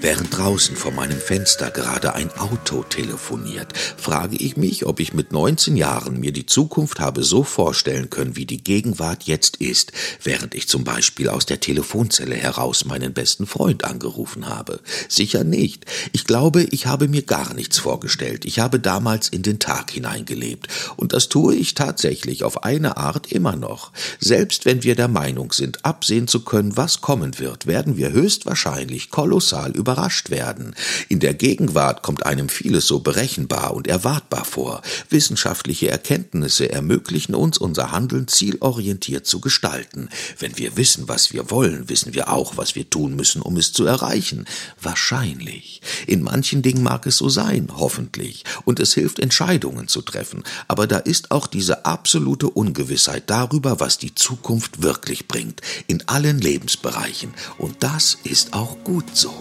Während draußen vor meinem Fenster gerade ein Auto telefoniert, frage ich mich, ob ich mit 19 Jahren mir die Zukunft habe so vorstellen können, wie die Gegenwart jetzt ist, während ich zum Beispiel aus der Telefonzelle heraus meinen besten Freund angerufen habe. Sicher nicht. Ich glaube, ich habe mir gar nichts vorgestellt. Ich habe damals in den Tag hineingelebt. Und das tue ich tatsächlich auf eine Art immer noch. Selbst wenn wir der Meinung sind, absehen zu können, was kommen wird, werden wir höchstwahrscheinlich kolossal über überrascht werden. In der Gegenwart kommt einem vieles so berechenbar und erwartbar vor. Wissenschaftliche Erkenntnisse ermöglichen uns, unser Handeln zielorientiert zu gestalten. Wenn wir wissen, was wir wollen, wissen wir auch, was wir tun müssen, um es zu erreichen. Wahrscheinlich. In manchen Dingen mag es so sein, hoffentlich. Und es hilft, Entscheidungen zu treffen. Aber da ist auch diese absolute Ungewissheit darüber, was die Zukunft wirklich bringt. In allen Lebensbereichen. Und das ist auch gut so.